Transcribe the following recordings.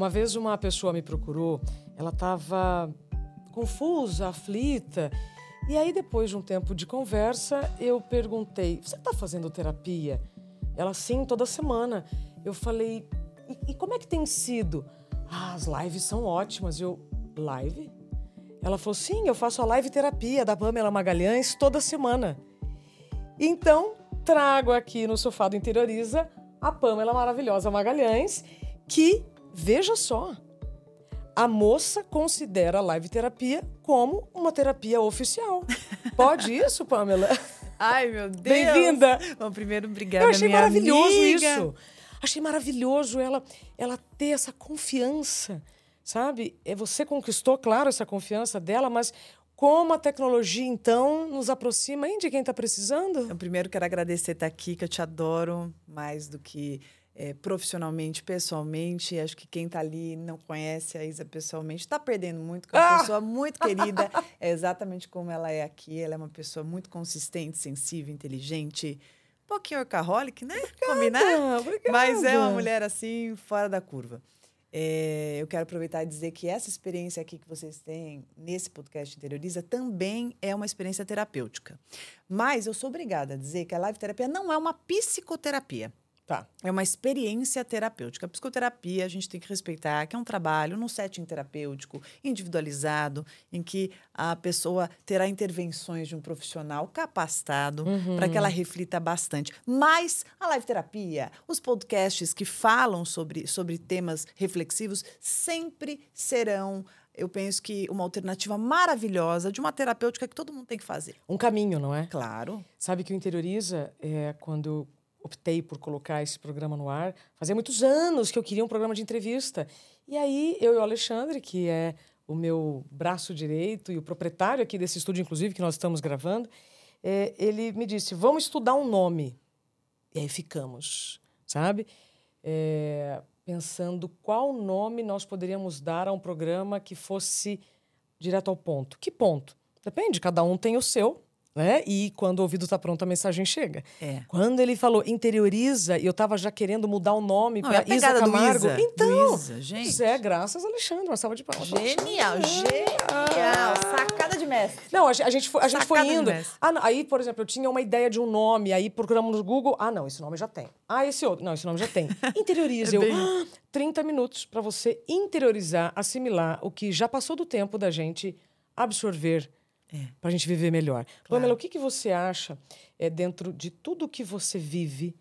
Uma vez uma pessoa me procurou, ela estava confusa, aflita. E aí, depois de um tempo de conversa, eu perguntei: Você está fazendo terapia? Ela, sim, toda semana. Eu falei: E, e como é que tem sido? Ah, as lives são ótimas. Eu, live? Ela falou: Sim, eu faço a live terapia da Pamela Magalhães toda semana. Então, trago aqui no sofá do Interioriza a Pamela maravilhosa Magalhães, que, veja só, a moça considera a live terapia como uma terapia oficial. Pode isso, Pamela? Ai, meu Deus! Bem-vinda! Bom, primeiro, obrigada, Eu achei minha maravilhoso amiga. isso. Achei maravilhoso ela, ela ter essa confiança, sabe? É, Você conquistou, claro, essa confiança dela, mas como a tecnologia, então, nos aproxima hein, de quem está precisando? Então, primeiro, quero agradecer estar aqui, que eu te adoro mais do que eh, profissionalmente, pessoalmente. Acho que quem está ali não conhece a Isa pessoalmente está perdendo muito, porque é uma Ah! pessoa muito querida. É exatamente como ela é aqui. Ela é uma pessoa muito consistente, sensível, inteligente. Um pouquinho workaholic, né? Combinar? Ah, obrigada. Mas é uma mulher assim, fora da curva. É, eu quero aproveitar e dizer que essa experiência aqui que vocês têm nesse podcast Interioriza também é uma experiência terapêutica. Mas eu sou obrigada a dizer que a live terapia não é uma psicoterapia. Tá. É uma experiência terapêutica. A psicoterapia a gente tem que respeitar que é um trabalho num setting terapêutico, individualizado, em que a pessoa terá intervenções de um profissional capacitado para que ela reflita bastante. Mas a live terapia, os podcasts que falam sobre, sobre temas reflexivos sempre serão, eu penso que, uma alternativa maravilhosa de uma terapêutica que todo mundo tem que fazer. Um caminho, não é? Claro. Sabe que o Interioriza, é, quando optei por colocar esse programa no ar, fazia muitos anos que eu queria um programa de entrevista. E aí, eu e o Alexandre, que é o meu braço direito e o proprietário aqui desse estúdio, inclusive, que nós estamos gravando, é, ele me disse: vamos estudar um nome. E aí ficamos, sabe? É, pensando qual nome nós poderíamos dar a um programa que fosse direto ao ponto. Que ponto? Depende, cada um tem o seu, né? E quando o ouvido está pronto, a mensagem chega. É. Quando ele falou interioriza, e eu estava já querendo mudar o nome é para a Isa Camargo. Isa. Então, Isa, gente. Pois é, graças Alexandre, uma salva de palmas. Genial, Alexandre. genial. Sacada de mestre. Não, a, ge- a gente foi, a gente foi Sacada indo. Ah, não, aí, por exemplo, eu tinha uma ideia de um nome, aí procuramos no Google. Ah, não, esse nome já tem. Ah, esse outro. Não, esse nome já tem. Interioriza. É eu, bem ah, 30 minutos para você interiorizar, assimilar o que já passou do tempo da gente absorver É. para a gente viver melhor. Pamela, o que, que você acha é, dentro de tudo que você vive,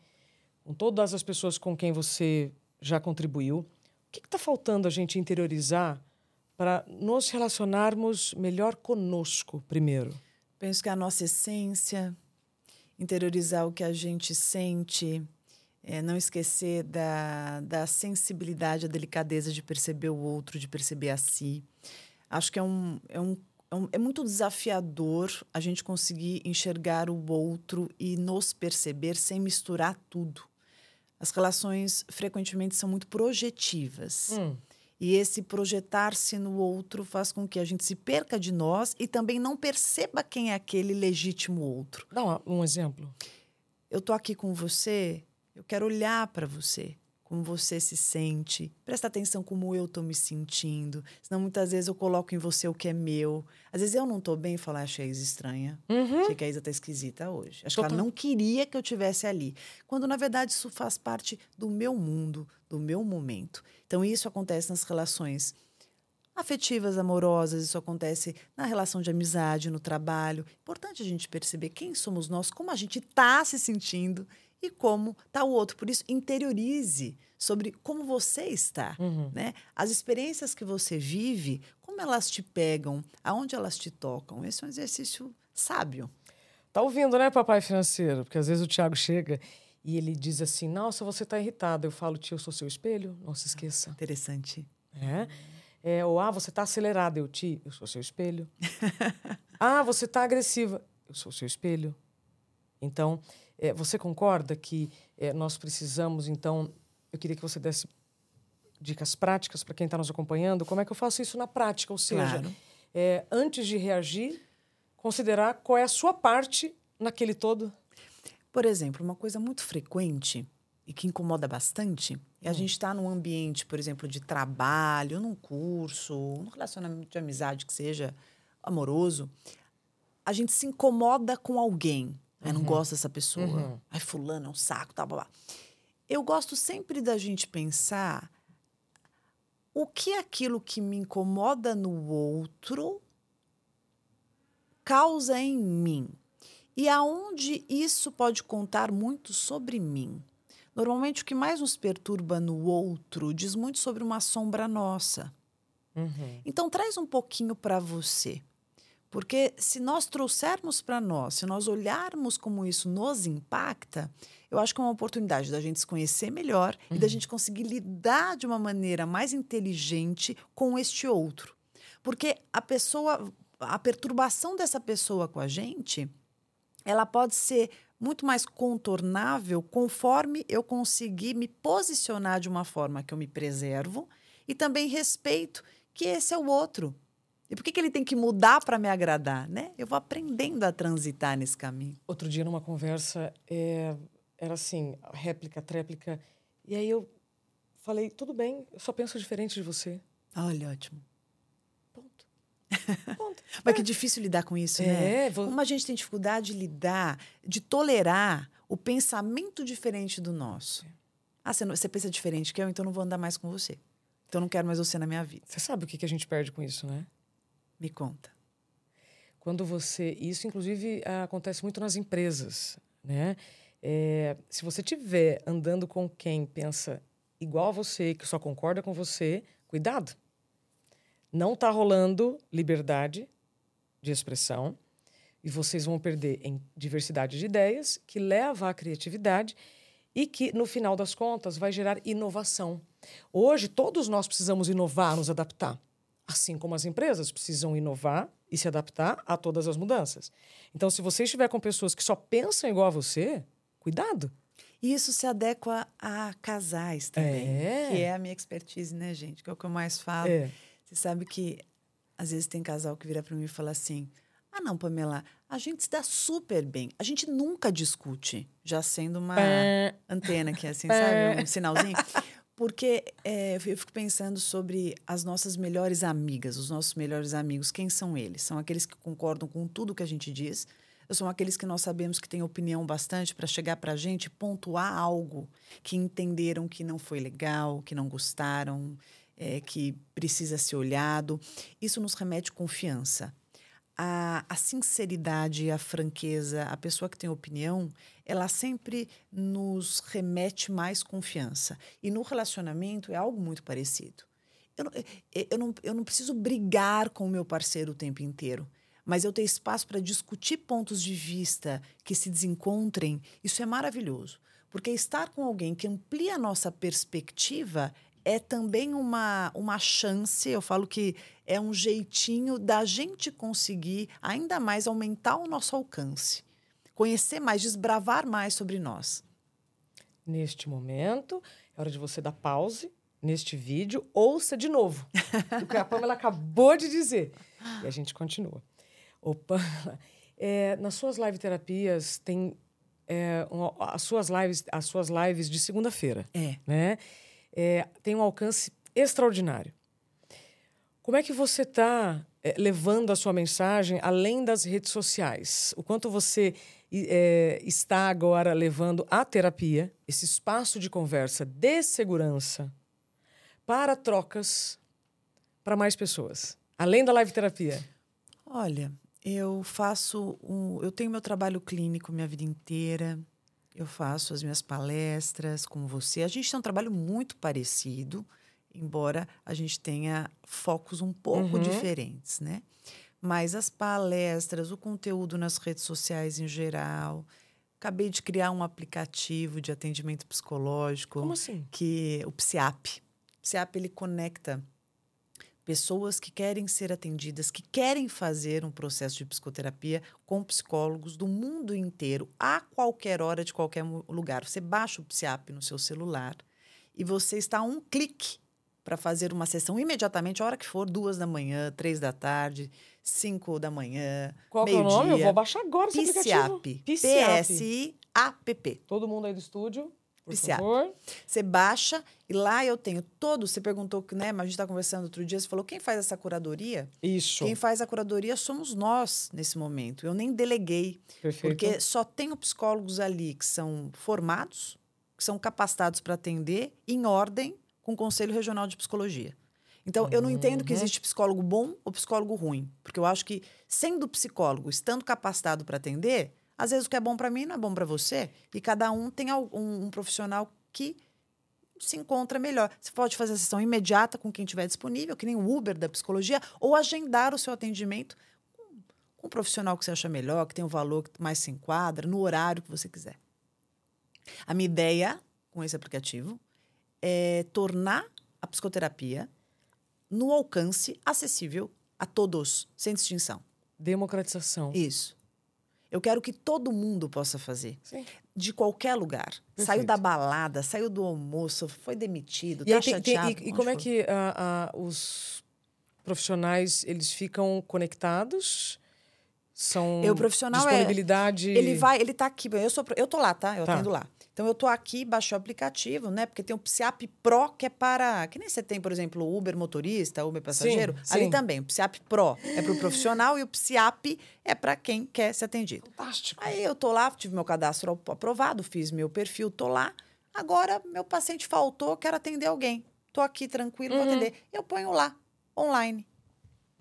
com todas as pessoas com quem você já contribuiu, o que está faltando a gente interiorizar para nos relacionarmos melhor conosco primeiro? Penso que a nossa essência, interiorizar o que a gente sente, é, não esquecer da, da sensibilidade, a delicadeza de perceber o outro, de perceber a si. Acho que é um, é um é é muito desafiador a gente conseguir enxergar o outro e nos perceber sem misturar tudo. As relações frequentemente são muito projetivas. Hum. E esse projetar-se no outro faz com que a gente se perca de nós e também não perceba quem é aquele legítimo outro. Dá um exemplo. Eu tô aqui com você, eu quero olhar para você, como você se sente, presta atenção como eu tô me sentindo. Senão muitas vezes eu coloco em você o que é meu. Às vezes eu não tô bem e falo, "Ah, achei a Isa estranha. Uhum. Achei que a Isa tá esquisita hoje. Acho que Total. ela não queria que eu tivesse ali. Quando, na verdade, isso faz parte do meu mundo, do meu momento. Então, isso acontece nas relações afetivas, amorosas, isso acontece na relação de amizade, no trabalho. Importante a gente perceber quem somos nós, como a gente está se sentindo e como está o outro. Por isso, interiorize sobre como você está. Uhum. Né? As experiências que você vive, como elas te pegam, aonde elas te tocam. Esse é um exercício sábio. Tá ouvindo, né, papai financeiro? Porque às vezes o Tiago chega e ele diz assim: Nossa, você tá irritado. Eu falo, tio, eu sou seu espelho, não se esqueça. Interessante. É. É, ou, ah, você tá acelerado. Eu, ti, eu sou seu espelho. ah, você tá agressiva. Eu sou seu espelho. Então, é, você concorda que é, nós precisamos, então, eu queria que você desse dicas práticas para quem está nos acompanhando. Como é que eu faço isso na prática? Ou seja, Claro. é, antes de reagir, considerar qual é a sua parte naquele todo. Por exemplo, uma coisa muito frequente e que incomoda bastante, e a hum. gente está num ambiente, por exemplo, de trabalho, num curso, num relacionamento de amizade que seja amoroso, a gente se incomoda com alguém. Né? Não uhum. gosta dessa pessoa. Uhum. Ai, fulano é um saco, tá, blá, blá. Eu gosto sempre da gente pensar o que é aquilo que me incomoda no outro causa em mim. E aonde isso pode contar muito sobre mim. Normalmente, o que mais nos perturba no outro diz muito sobre uma sombra nossa. Uhum. Então, traz um pouquinho para você. Porque se nós trouxermos para nós, se nós olharmos como isso nos impacta, eu acho que é uma oportunidade da gente se conhecer melhor uhum. e da uhum. gente conseguir lidar de uma maneira mais inteligente com este outro. Porque a pessoa, a perturbação dessa pessoa com a gente, ela pode ser muito mais contornável conforme eu conseguir me posicionar de uma forma que eu me preservo e também respeito que esse é o outro. E por que, que ele tem que mudar para me agradar, né? Eu vou aprendendo a transitar nesse caminho. Outro dia, numa conversa, é, era assim, réplica, tréplica. E aí eu falei, tudo bem, eu só penso diferente de você. Olha, ótimo. Ponto. Ponto. Mas é. que difícil lidar com isso, né? É, vou... Como a gente tem dificuldade de lidar, de tolerar o pensamento diferente do nosso. É. Ah, você, não, você pensa diferente que eu, então não vou andar mais com você. Então não quero mais você na minha vida. Você sabe o que, que a gente perde com isso, né? Me conta. Quando você. Isso, inclusive, acontece muito nas empresas, né? É, se você estiver andando com quem pensa igual a você, que só concorda com você, cuidado. Não está rolando liberdade de expressão e vocês vão perder em diversidade de ideias, que leva à criatividade e que, no final das contas, vai gerar inovação. Hoje, todos nós precisamos inovar, nos adaptar. Assim como as empresas precisam inovar e se adaptar a todas as mudanças. Então, se você estiver com pessoas que só pensam igual a você, cuidado. E isso se adequa a casais também, é. que é a minha expertise, né, gente? Que é o que eu mais falo. É. Você sabe que às vezes tem casal que vira para mim e fala assim: "Ah, não, Pamela, a gente se dá super bem. A gente nunca discute", já sendo uma antena que é assim, sabe, um sinalzinho. Porque é, eu fico pensando sobre as nossas melhores amigas, os nossos melhores amigos. Quem são eles? São aqueles que concordam com tudo que a gente diz? São aqueles que nós sabemos que têm opinião bastante para chegar para a gente pontuar algo que entenderam que não foi legal, que não gostaram, é, que precisa ser olhado? Isso nos remete confiança a, a sinceridade a franqueza, a pessoa que tem opinião, ela sempre nos remete mais confiança. E no relacionamento é algo muito parecido. Eu não, eu não, eu não preciso brigar com o meu parceiro o tempo inteiro mas eu ter espaço para discutir pontos de vista que se desencontrem, isso é maravilhoso. Porque estar com alguém que amplia a nossa perspectiva é também uma, uma chance, eu falo que é um jeitinho da gente conseguir ainda mais aumentar o nosso alcance, conhecer mais, desbravar mais sobre nós. Neste momento, é hora de você dar pause neste vídeo, ouça de novo o que a Pamela acabou de dizer. E a gente continua. Opa, é, nas suas live terapias tem é, um, as suas lives, as suas lives de segunda-feira. É. Né? É, tem um alcance extraordinário. Como é que você está é, levando a sua mensagem além das redes sociais? O quanto você é, está agora levando a terapia, esse espaço de conversa de segurança, para trocas para mais pessoas, além da live terapia? Olha, eu faço um, eu tenho meu trabalho clínico minha vida inteira. Eu faço as minhas palestras com você. A gente tem um trabalho muito parecido embora a gente tenha focos um pouco uhum. diferentes, né? Mas as palestras, o conteúdo nas redes sociais em geral. Acabei de criar um aplicativo de atendimento psicológico. Como assim? Que o PSIAP. O PSIAP ele conecta pessoas que querem ser atendidas, que querem fazer um processo de psicoterapia com psicólogos do mundo inteiro, a qualquer hora, de qualquer lugar. Você baixa o PSIAP no seu celular e você está a um clique para fazer uma sessão imediatamente, a hora que for, duas da manhã, três da tarde, cinco da manhã, Qual meio é o nome? Dia. Eu vou baixar agora esse aplicativo. p P-S-I-A-P-P. Todo mundo aí do estúdio, Favor. Você baixa e lá eu tenho todo. Você perguntou, né? Mas a gente está conversando outro dia. Você falou quem faz essa curadoria? Isso. Quem faz a curadoria somos nós nesse momento. Eu nem deleguei, Perfeito. porque só tenho psicólogos ali que são formados, que são capacitados para atender em ordem com o Conselho Regional de Psicologia. Então, eu não entendo que Uhum. existe psicólogo bom ou psicólogo ruim, porque eu acho que sendo psicólogo, estando capacitado para atender, às vezes o que é bom para mim não é bom para você, e cada um tem um, um profissional que se encontra melhor. Você pode fazer a sessão imediata com quem estiver disponível, que nem o Uber da psicologia, ou agendar o seu atendimento com, com um profissional que você acha melhor, que tem um valor que mais se enquadra, no horário que você quiser. A minha ideia com esse aplicativo é tornar a psicoterapia no alcance acessível a todos, sem distinção. Democratização. Isso. Eu quero que todo mundo possa fazer Sim. de qualquer lugar. Saiu Perfeito. da balada, saiu do almoço, foi demitido, E, tá tem- tem- chateado. e- e onde como é que ah, ah, os profissionais eles ficam conectados? São Eu, profissional, é- disponibilidade. Ele vai, ele tá aqui. Eu sou, eu tô lá, tá? Eu Tá. atendo lá. Então eu tô aqui, baixei o aplicativo, né? Porque tem o Psiap Pro, que é para. Que nem você tem, por exemplo, o Uber motorista, Uber passageiro. Sim, Ali sim. também. O Psiap Pro é para o profissional e o Psiap é para quem quer ser atendido. Fantástico. Aí eu tô lá, tive meu cadastro ap- aprovado, fiz meu perfil, tô lá. Agora, meu paciente faltou, quero atender alguém. Tô aqui tranquilo, vou Uhum. atender. Eu ponho lá, online.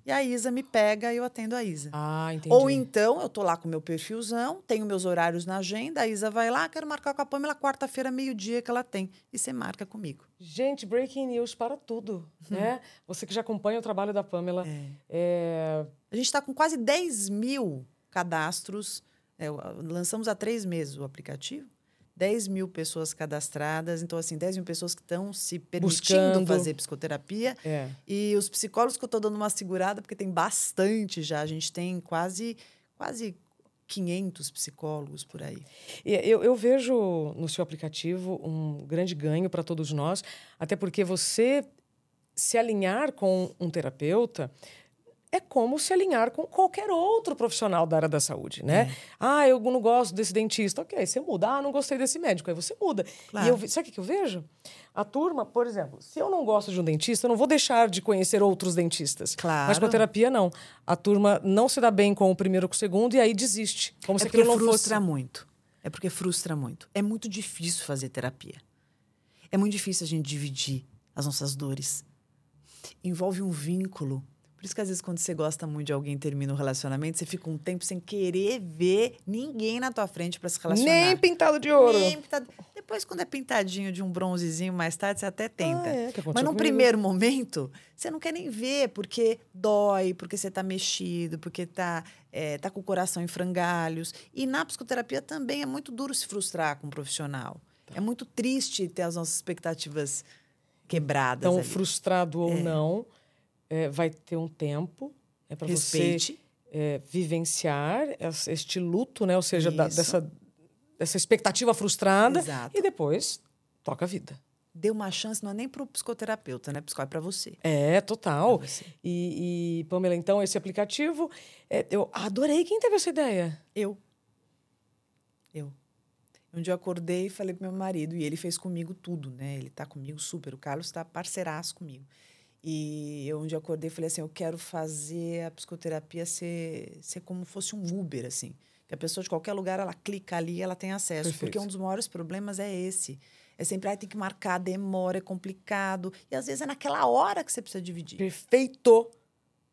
E a Isa me pega e eu atendo a Isa. Ah, entendi. Ou então, eu tô lá com meu perfilzão, tenho meus horários na agenda, a Isa vai lá, quero marcar com a Pamela quarta-feira, meio-dia que ela tem. E você marca comigo. Gente, breaking news para tudo, né? Você que já acompanha o trabalho da Pamela. é, A gente está com quase 10 mil cadastros. É, lançamos há três meses o aplicativo. 10 mil pessoas cadastradas. Então, assim, 10 mil pessoas que estão se permitindo Buscando. fazer psicoterapia. é. E os psicólogos que eu estou dando uma segurada, porque tem bastante já. A gente tem quase, quase 500 psicólogos por aí. Eu, eu vejo no seu aplicativo um grande ganho para todos nós, até porque você se alinhar com um terapeuta é como se alinhar com qualquer outro profissional da área da saúde, né? Ah, eu não gosto desse dentista. Ok, você muda. Ah, não gostei desse médico. Aí você muda. Claro. E eu, sabe o que eu vejo? A turma, por exemplo, se eu não gosto de um dentista, eu não vou deixar de conhecer outros dentistas. Claro. Mas com a terapia, não. A turma não se dá bem com o primeiro ou com o segundo e aí desiste. Como é se aquilo não frustra fosse... muito. É porque frustra muito. É muito difícil fazer terapia. É muito difícil a gente dividir as nossas dores. Envolve um vínculo. Por isso que às vezes quando você gosta muito de alguém e termina um relacionamento, você fica um tempo sem querer ver ninguém na tua frente para se relacionar. Nem pintado de ouro. Nem pintado. Depois, quando é pintadinho de um bronzezinho mais tarde, você até tenta. Ah, é, Mas num comigo. primeiro momento, você não quer nem ver, porque dói, porque você tá mexido, porque tá, é, tá com o coração em frangalhos. E na psicoterapia também é muito duro se frustrar com um profissional. Tá. É muito triste ter as nossas expectativas quebradas. Então, ali. frustrado ou não, é, vai ter um tempo é para você é, vivenciar es- este luto, né? Ou seja, da- dessa, dessa expectativa frustrada. Exato. E depois toca a vida. Dê uma chance, não é nem para o psicoterapeuta, né? Psicó é para você. É, total. Você. E, e, Pamela, então, esse aplicativo, é, eu adorei. Quem teve essa ideia? Eu. Eu. Um dia eu acordei e falei pro meu marido, e ele fez comigo tudo, né? Ele tá comigo super. O Carlos tá parceiraço comigo. E eu um dia acordei e falei assim: eu quero fazer a psicoterapia ser, ser como fosse um Uber, assim. Que a pessoa de qualquer lugar, ela clica ali e ela tem acesso. Perfeito. Porque um dos maiores problemas é esse. É sempre, ah, tem que marcar, demora, é complicado. E às vezes é naquela hora que você precisa dividir. Perfeito.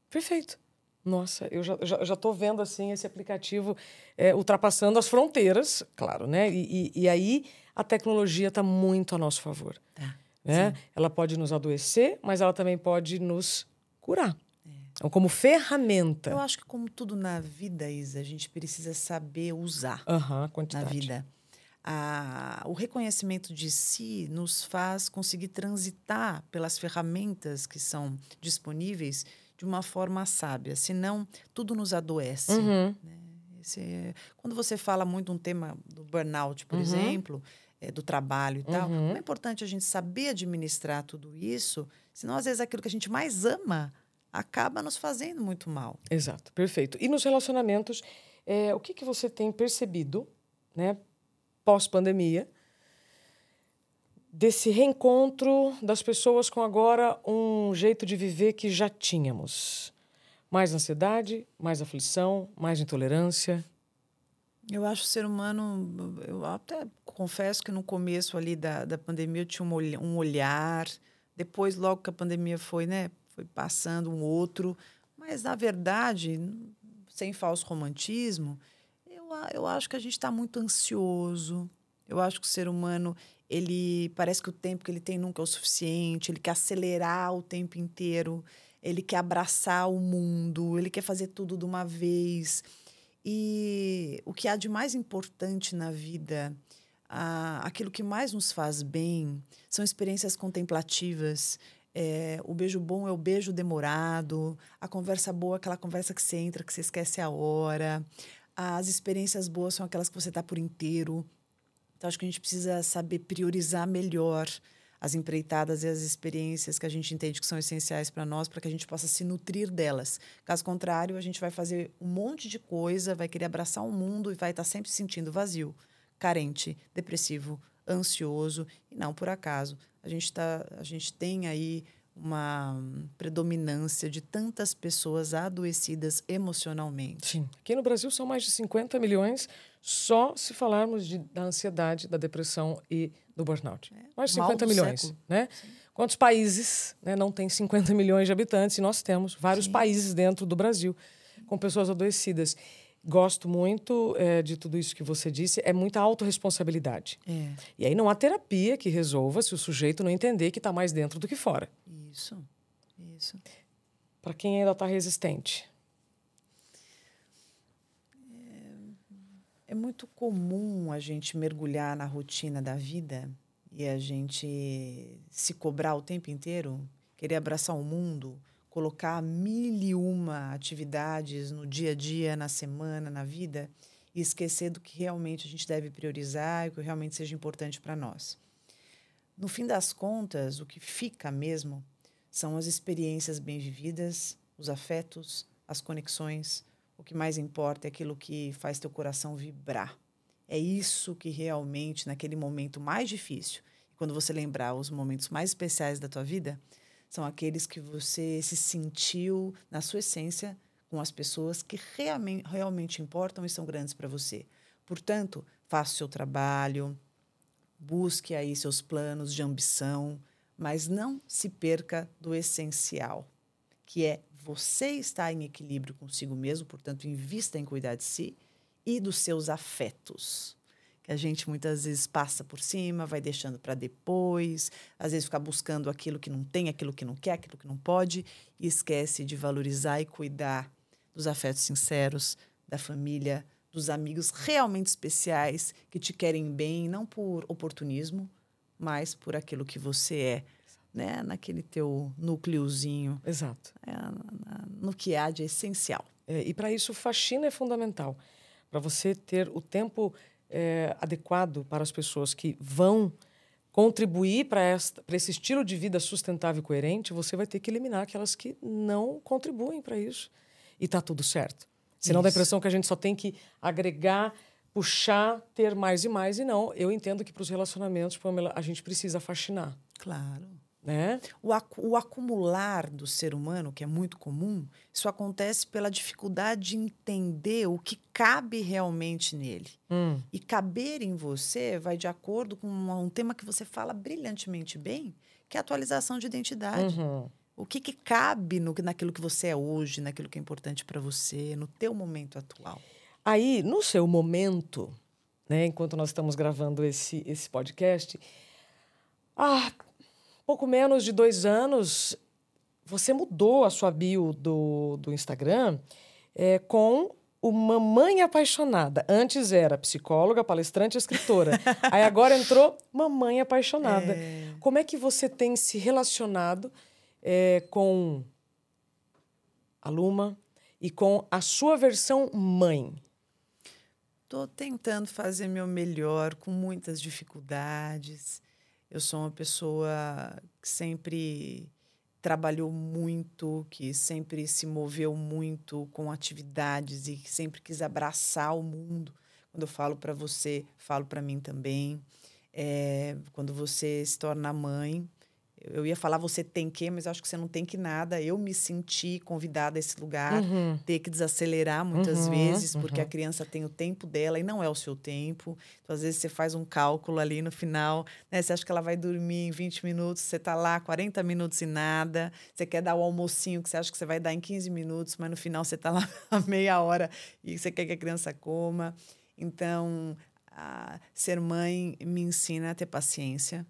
Perfeito. Nossa, eu já, já, já tô vendo assim esse aplicativo é, ultrapassando as fronteiras, claro, né? E, e, e aí a tecnologia está muito a nosso favor. Tá. Né? Ela pode nos adoecer, mas ela também pode nos curar. Então, como ferramenta. Eu acho que, como tudo na vida, Isa, a gente precisa saber usar. Na quantidade. vida. A- o reconhecimento de si nos faz conseguir transitar pelas ferramentas que são disponíveis de uma forma sábia, senão tudo nos adoece. Uhum. Esse é- quando você fala muito um tema do burnout, por Uhum. exemplo, é, do trabalho e tal, Uhum. como é importante a gente saber administrar tudo isso, senão às vezes aquilo que a gente mais ama acaba nos fazendo muito mal. Exato, perfeito. E nos relacionamentos, é, o que, que você tem percebido, né, pós-pandemia, desse reencontro das pessoas com agora um jeito de viver que já tínhamos. Mais ansiedade, mais aflição, mais intolerância. Eu acho o ser humano. Eu até confesso que no começo ali da, da pandemia eu tinha um olhar. Depois, logo que a pandemia foi, né? Foi passando um outro. Mas, na verdade, sem falso romantismo, eu, eu acho que a gente está muito ansioso. Eu acho que o ser humano ele parece que o tempo que ele tem nunca é o suficiente, ele quer acelerar o tempo inteiro, ele quer abraçar o mundo, ele quer fazer tudo de uma vez. E o que há de mais importante na vida, aquilo que mais nos faz bem, são experiências contemplativas. É, o beijo bom é o beijo demorado, a conversa boa é aquela conversa que você entra, que você esquece a hora. As experiências boas são aquelas que você está por inteiro. Então, acho que a gente precisa saber priorizar melhor as empreitadas e as experiências que a gente entende que são essenciais para nós, para que a gente possa se nutrir delas. Caso contrário, a gente vai fazer um monte de coisa, vai querer abraçar o mundo e vai estar tá sempre se sentindo vazio, carente, depressivo, ansioso. E não por acaso. A gente, tá, a gente tem aí uma predominância de tantas pessoas adoecidas emocionalmente. Sim. Aqui no Brasil são mais de 50 milhões só se falarmos de, da ansiedade, da depressão e do burnout. É, mais de 50 milhões, século. né? Sim. Quantos países né, não tem 50 milhões de habitantes? E nós temos vários Sim. países dentro do Brasil com pessoas adoecidas. Gosto muito é, de tudo isso que você disse. É muita autorresponsabilidade. É. E aí não há terapia que resolva se o sujeito não entender que está mais dentro do que fora. Isso, isso. Para quem ainda está resistente. É, é muito comum a gente mergulhar na rotina da vida e a gente se cobrar o tempo inteiro, querer abraçar o mundo, colocar mil e uma atividades no dia a dia, na semana, na vida, e esquecer do que realmente a gente deve priorizar e o que realmente seja importante para nós. No fim das contas, o que fica mesmo são as experiências bem vividas, os afetos, as conexões. O que mais importa é aquilo que faz teu coração vibrar. É isso que realmente, naquele momento mais difícil, quando você lembrar os momentos mais especiais da tua vida, são aqueles que você se sentiu na sua essência com as pessoas que realmente, realmente importam e são grandes para você. Portanto, faça o seu trabalho, busque aí seus planos de ambição, mas não se perca do essencial, que é você estar em equilíbrio consigo mesmo, portanto, invista em cuidar de si e dos seus afetos que a gente muitas vezes passa por cima, vai deixando para depois, às vezes fica buscando aquilo que não tem, aquilo que não quer, aquilo que não pode, e esquece de valorizar e cuidar dos afetos sinceros, da família, dos amigos realmente especiais que te querem bem, não por oportunismo, mas por aquilo que você é, né? Naquele teu núcleozinho. Exato. É, no que há de essencial. É, e para isso, faxina é fundamental. Para você ter o tempo é, adequado para as pessoas que vão contribuir para esse estilo de vida sustentável e coerente, você vai ter que eliminar aquelas que não contribuem para isso. E está tudo certo. Senão isso. dá a impressão que a gente só tem que agregar, puxar, ter mais e mais. E não, eu entendo que para os relacionamentos, Pamela, a gente precisa faxinar. Claro. Né? O, o acumular do ser humano, que é muito comum, isso acontece pela dificuldade de entender o que cabe realmente nele. Hum. E caber em você vai de acordo com um, um, tema que você fala brilhantemente bem, que é a atualização de identidade. Uhum. O que, que cabe no, naquilo que você é hoje, naquilo que é importante para você, no teu momento atual. Aí, no seu momento, né, enquanto nós estamos gravando esse, esse podcast, ah, pouco menos de dois anos, você mudou a sua bio do, do Instagram é, com o Mamãe Apaixonada. Antes era psicóloga, palestrante, escritora. Aí agora entrou Mamãe Apaixonada. É... Como é que você tem se relacionado é, com a Luma e com a sua versão mãe? Estou tentando fazer meu melhor com muitas dificuldades. Eu sou uma pessoa que sempre trabalhou muito, que sempre se moveu muito com atividades e que sempre quis abraçar o mundo. Quando eu falo para você, falo para mim também. É, quando você se torna mãe, eu ia falar você tem que, mas acho que você não tem que nada. Eu me senti convidada a esse lugar, uhum. ter que desacelerar muitas uhum, vezes, porque uhum. a criança tem o tempo dela e não é o seu tempo. Então, às vezes, você faz um cálculo ali no final, né? Você acha que ela vai dormir em 20 minutos, você está lá 40 minutos e nada. Você quer dar o almocinho que você acha que você vai dar em 15 minutos, mas no final você está lá a meia hora e você quer que a criança coma. Então, ser mãe me ensina a ter paciência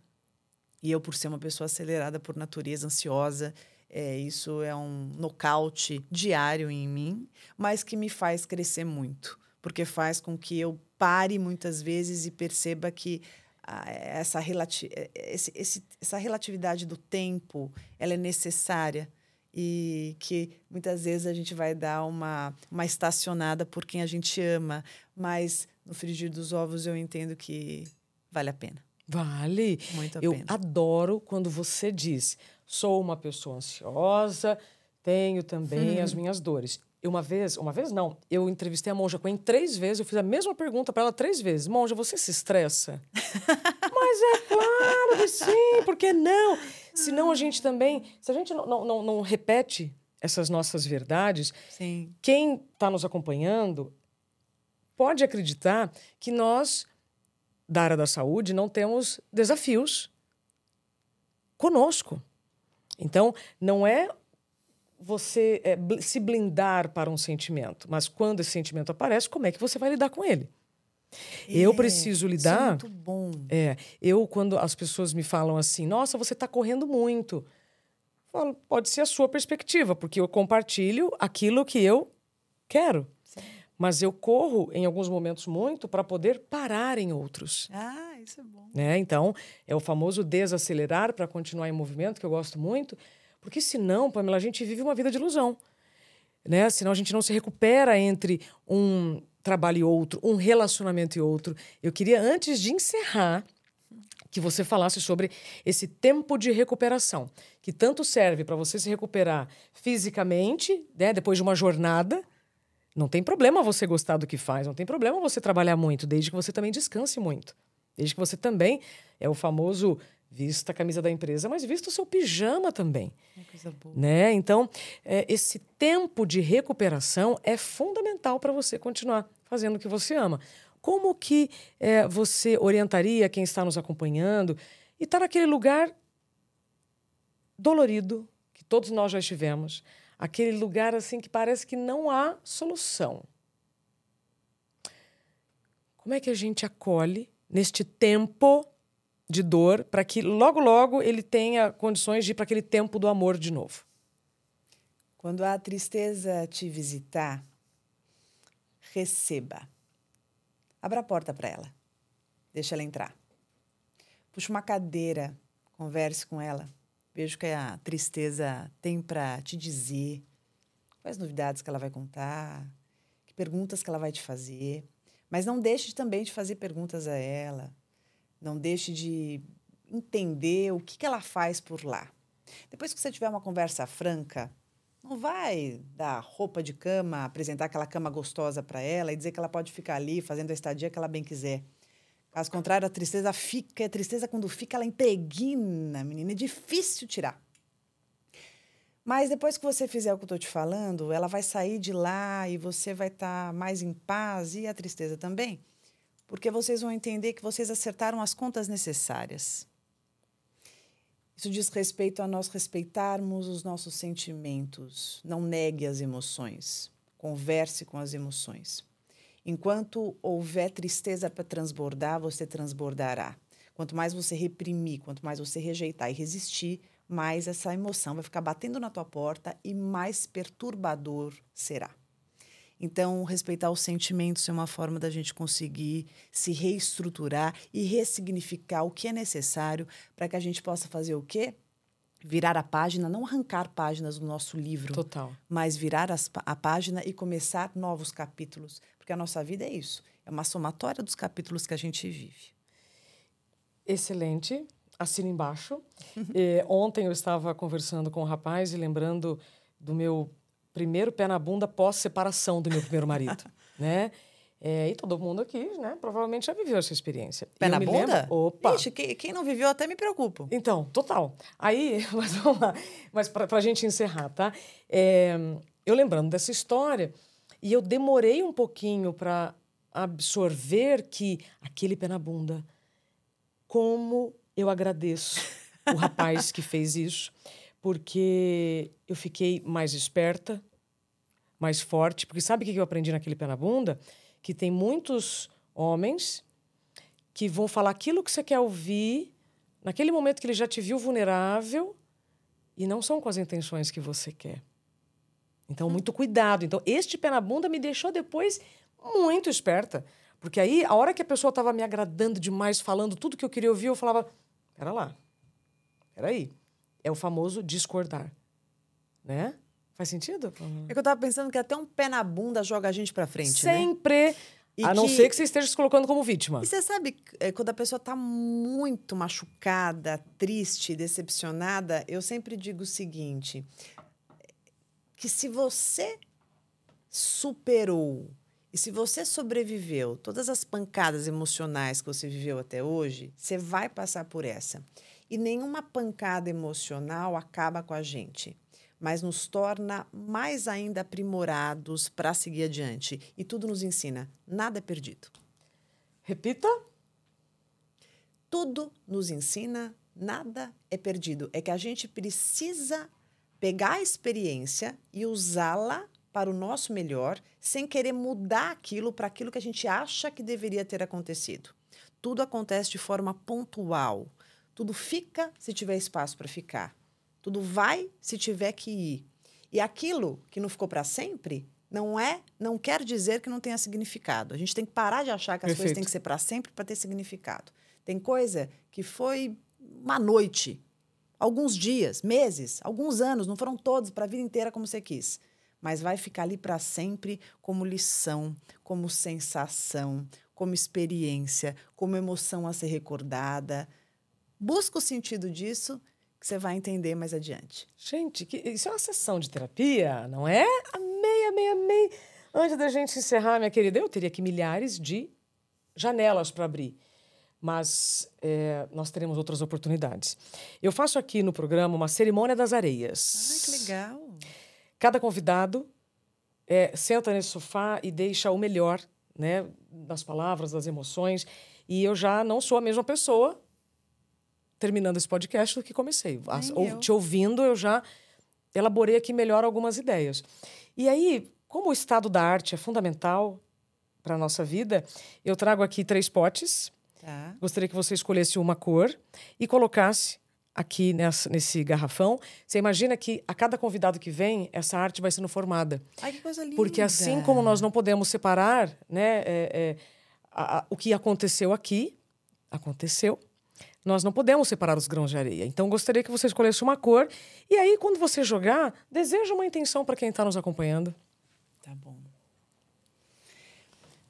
e eu, por ser uma pessoa acelerada por natureza, ansiosa, é, isso é um nocaute diário em mim, mas que me faz crescer muito, porque faz com que eu pare muitas vezes e perceba que ah, essa, relati esse, esse, essa relatividade do tempo ela é necessária e que muitas vezes a gente vai dar uma, uma estacionada por quem a gente ama, mas no frigir dos ovos eu entendo que vale a pena. Vale. Muito a Eu pena. adoro quando você diz: sou uma pessoa ansiosa, tenho também as minhas dores. Eu uma vez, uma vez não, eu entrevistei a Monja Coen três vezes, eu fiz a mesma pergunta para ela três vezes. Monja, você se estressa? Mas é claro que sim, por que não? Senão a gente também, se a gente não, não, não repete essas nossas verdades, sim. quem está nos acompanhando pode acreditar que nós da área da saúde não temos desafios conosco. Então, não é você é, se blindar para um sentimento, mas quando esse sentimento aparece, como é que você vai lidar com ele? É, eu preciso lidar. é muito bom. É, eu quando as pessoas me falam assim, nossa, você está correndo muito, falo, pode ser a sua perspectiva, porque eu compartilho aquilo que eu quero mas eu corro em alguns momentos muito para poder parar em outros. Ah, isso é bom. Né? Então, é o famoso desacelerar para continuar em movimento, que eu gosto muito, porque senão, Pamela, a gente vive uma vida de ilusão. Né? Senão a gente não se recupera entre um trabalho e outro, um relacionamento e outro. Eu queria, antes de encerrar, que você falasse sobre esse tempo de recuperação, que tanto serve para você se recuperar fisicamente, né, depois de uma jornada, não tem problema você gostar do que faz, não tem problema você trabalhar muito, desde que você também descanse muito. Desde que você também é o famoso vista a camisa da empresa, mas vista o seu pijama também. É coisa boa. Né? Então, é, esse tempo de recuperação é fundamental para você continuar fazendo o que você ama. Como que é, você orientaria quem está nos acompanhando e está naquele lugar dolorido que todos nós já estivemos, aquele lugar assim que parece que não há solução. Como é que a gente acolhe neste tempo de dor para que logo logo ele tenha condições de ir para aquele tempo do amor de novo? Quando a tristeza te visitar, receba. Abra a porta para ela. Deixa ela entrar. Puxa uma cadeira, converse com ela. Vejo que a tristeza tem para te dizer, quais novidades que ela vai contar, que perguntas que ela vai te fazer. Mas não deixe também de fazer perguntas a ela. Não deixe de entender o que, que ela faz por lá. Depois que você tiver uma conversa franca, não vai dar roupa de cama, apresentar aquela cama gostosa para ela e dizer que ela pode ficar ali fazendo a estadia que ela bem quiser. Caso contrário, a tristeza fica, a tristeza quando fica, ela impregna, menina, é difícil tirar. Mas depois que você fizer o que eu estou te falando, ela vai sair de lá e você vai estar tá mais em paz e a tristeza também, porque vocês vão entender que vocês acertaram as contas necessárias. Isso diz respeito a nós respeitarmos os nossos sentimentos. Não negue as emoções. Converse com as emoções. Enquanto houver tristeza para transbordar, você transbordará. Quanto mais você reprimir, quanto mais você rejeitar e resistir, mais essa emoção vai ficar batendo na tua porta e mais perturbador será. Então, respeitar os sentimentos é uma forma da gente conseguir se reestruturar e ressignificar o que é necessário para que a gente possa fazer o quê? Virar a página, não arrancar páginas do nosso livro. Total. Mas virar as, a página e começar novos capítulos. Porque a nossa vida é isso. É uma somatória dos capítulos que a gente vive. Excelente. Assina embaixo. e, ontem eu estava conversando com um rapaz e lembrando do meu primeiro pé na bunda pós-separação do meu primeiro marido. né? É, e todo mundo aqui, né, provavelmente já viveu essa experiência. Pé na bunda? lembro- Opa! Ixi, quem, quem não viveu até me preocupo. Então, total. Aí, mas vamos lá. Mas para a gente encerrar, tá? É, eu lembrando dessa história, e eu demorei um pouquinho para absorver que aquele pé na bunda, como eu agradeço o rapaz que fez isso, porque eu fiquei mais esperta, mais forte, porque sabe o que eu aprendi naquele pé na bunda? Que tem muitos homens que vão falar aquilo que você quer ouvir naquele momento que ele já te viu vulnerável e não são com as intenções que você quer. Então, muito cuidado. Então, este pé na bunda me deixou depois muito esperta. Porque aí, a hora que a pessoa estava me agradando demais, falando tudo que eu queria ouvir, eu falava: pera lá, peraí. É o famoso discordar. Né? Faz sentido? É que eu tava pensando que até um pé na bunda joga a gente pra frente, né? Sempre. E a não que- ser que você esteja se colocando como vítima. E você sabe, é, quando a pessoa está muito machucada, triste, decepcionada, eu sempre digo o seguinte: que se você superou e se você sobreviveu todas as pancadas emocionais que você viveu até hoje, você vai passar por essa. E nenhuma pancada emocional acaba com a gente, mas nos torna mais ainda aprimorados para seguir adiante. E tudo nos ensina: nada é perdido. Repita. tudo nos ensina, nada é perdido. É que a gente precisa pegar a experiência e usá-la para o nosso melhor, sem querer mudar aquilo para aquilo que a gente acha que deveria ter acontecido. Tudo acontece de forma pontual. Tudo fica se tiver espaço para ficar. Tudo vai se tiver que ir. E aquilo que não ficou para sempre não é, não quer dizer que não tenha significado. A gente tem que parar de achar que as coisas Perfeito. têm que ser para sempre para ter significado. Tem coisa que foi uma noite, alguns dias, meses, alguns anos, não foram todos para a vida inteira como você quis, mas vai ficar ali para sempre como lição, como sensação, como experiência, como emoção a ser recordada. Busca o sentido disso que você vai entender mais adiante. Gente, que- isso é uma sessão de terapia, não é? Amei, amei, amei. Antes da gente encerrar, minha querida, eu teria aqui milhares de janelas para abrir. Mas é, nós teremos outras oportunidades. Eu faço aqui no programa uma cerimônia das areias. Ai, que legal. Cada convidado é, senta nesse sofá e deixa o melhor, né, das palavras, das emoções. E eu já não sou a mesma pessoa terminando esse podcast do que comecei. As- ou- te ouvindo, eu já elaborei aqui melhor algumas ideias. E aí, como o estado da arte é fundamental para a nossa vida, eu trago aqui três potes. Tá. Gostaria que você escolhesse uma cor e colocasse aqui nessa- nesse garrafão. Você imagina que a cada convidado que vem, essa arte vai sendo formada. Ai, que coisa linda. Porque assim como nós não podemos separar né, é, é, a- a- o que aconteceu aqui, aconteceu, nós não podemos separar os grãos de areia. Então, gostaria que você escolhesse uma cor. E aí, quando você jogar, deseja uma intenção para quem está nos acompanhando. Tá bom.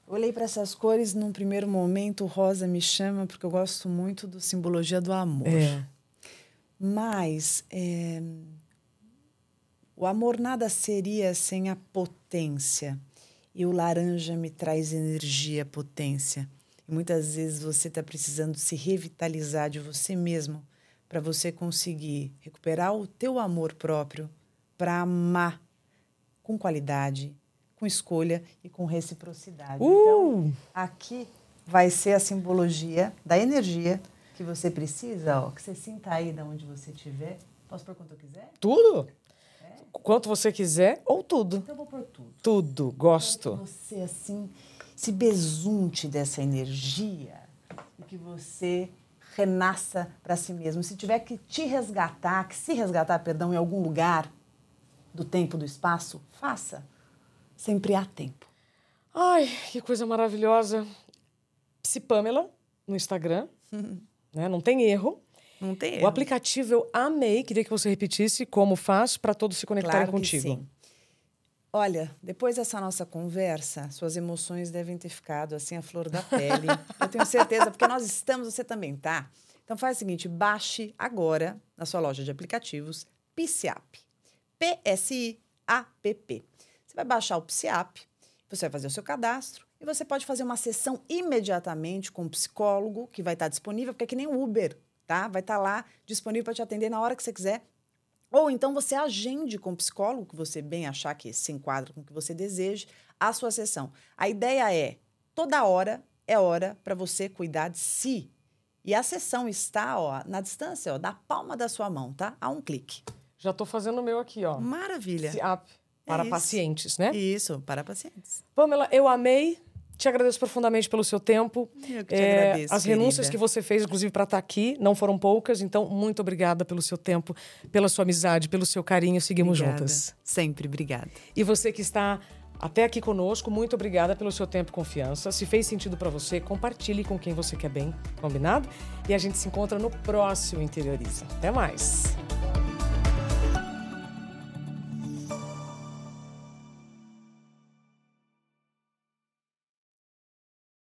Olhei para essas cores num primeiro momento, rosa me chama porque eu gosto muito do simbologia do amor. É. Mas é, o amor nada seria sem a potência. E o laranja me traz energia, potência. E muitas vezes você está precisando se revitalizar de você mesmo para você conseguir recuperar o teu amor próprio para amar com qualidade, com escolha e com reciprocidade. Então, Uh! aqui vai ser a simbologia da energia que você precisa, ó, que você sinta aí de onde você estiver. Posso pôr quanto eu quiser? Tudo? Quanto você quiser ou tudo? Então eu vou pôr tudo. Tudo. Gosto. você, assim, se besunte dessa energia e que você renasça para si mesmo. Se tiver que te resgatar, que se resgatar, perdão, em algum lugar do tempo, do espaço, faça. Sempre há tempo. Ai, que coisa maravilhosa. Psi Pamela no Instagram. né? Não tem erro. Não tem O aplicativo eu amei. Queria que você repetisse como faz para todos se conectarem Claro que contigo. sim. Olha, depois dessa nossa conversa, suas emoções devem ter ficado assim a flor da pele. Eu tenho certeza, porque nós estamos, você também tá. Então faz o seguinte, baixe agora na sua loja de aplicativos PSIAP. P-S-I-A-P-P. Você vai baixar o PSIAP, você vai fazer o seu cadastro E você pode fazer uma sessão imediatamente com o um psicólogo, que vai estar disponível, porque é que nem o Uber, tá? Vai estar lá disponível para te atender na hora que você quiser. Ou então você agende com o psicólogo, que você bem achar que se enquadra com o que você deseja, a sua sessão. A ideia é, toda hora é hora para você cuidar de si. E a sessão está ó, na distância, ó, da palma da sua mão, tá? A um clique. Já estou fazendo o meu aqui, ó. Maravilha. Esse app para é pacientes, né? Isso, para pacientes. Pamela, eu amei. Te agradeço profundamente pelo seu tempo. Eu que te é, agradeço. As renúncias que você fez, inclusive, para estar tá aqui, não foram poucas. Então, muito obrigada pelo seu tempo, pela sua amizade, pelo seu carinho. Seguimos obrigada. juntas. Sempre, obrigada. E você que está até aqui conosco, muito obrigada pelo seu tempo e confiança. Se fez sentido para você, compartilhe com quem você quer bem, combinado? E a gente se encontra no próximo Interioriza. Até mais!